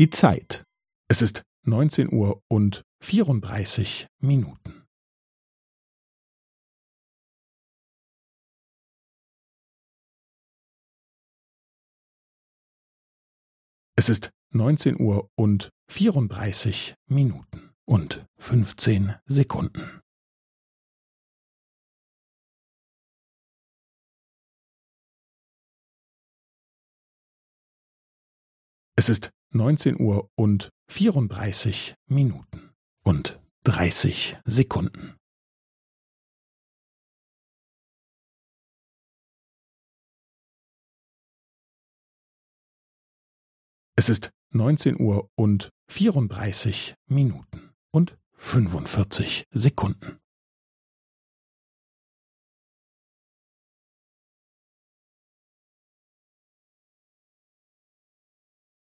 Die Zeit. Es ist neunzehn Uhr und vierunddreißig Minuten. Es ist neunzehn Uhr und vierunddreißig Minuten und fünfzehn Sekunden. Es ist neunzehn Uhr und vierunddreißig Minuten und dreißig Sekunden. Es ist neunzehn Uhr und vierunddreißig Minuten und fünfundvierzig Sekunden.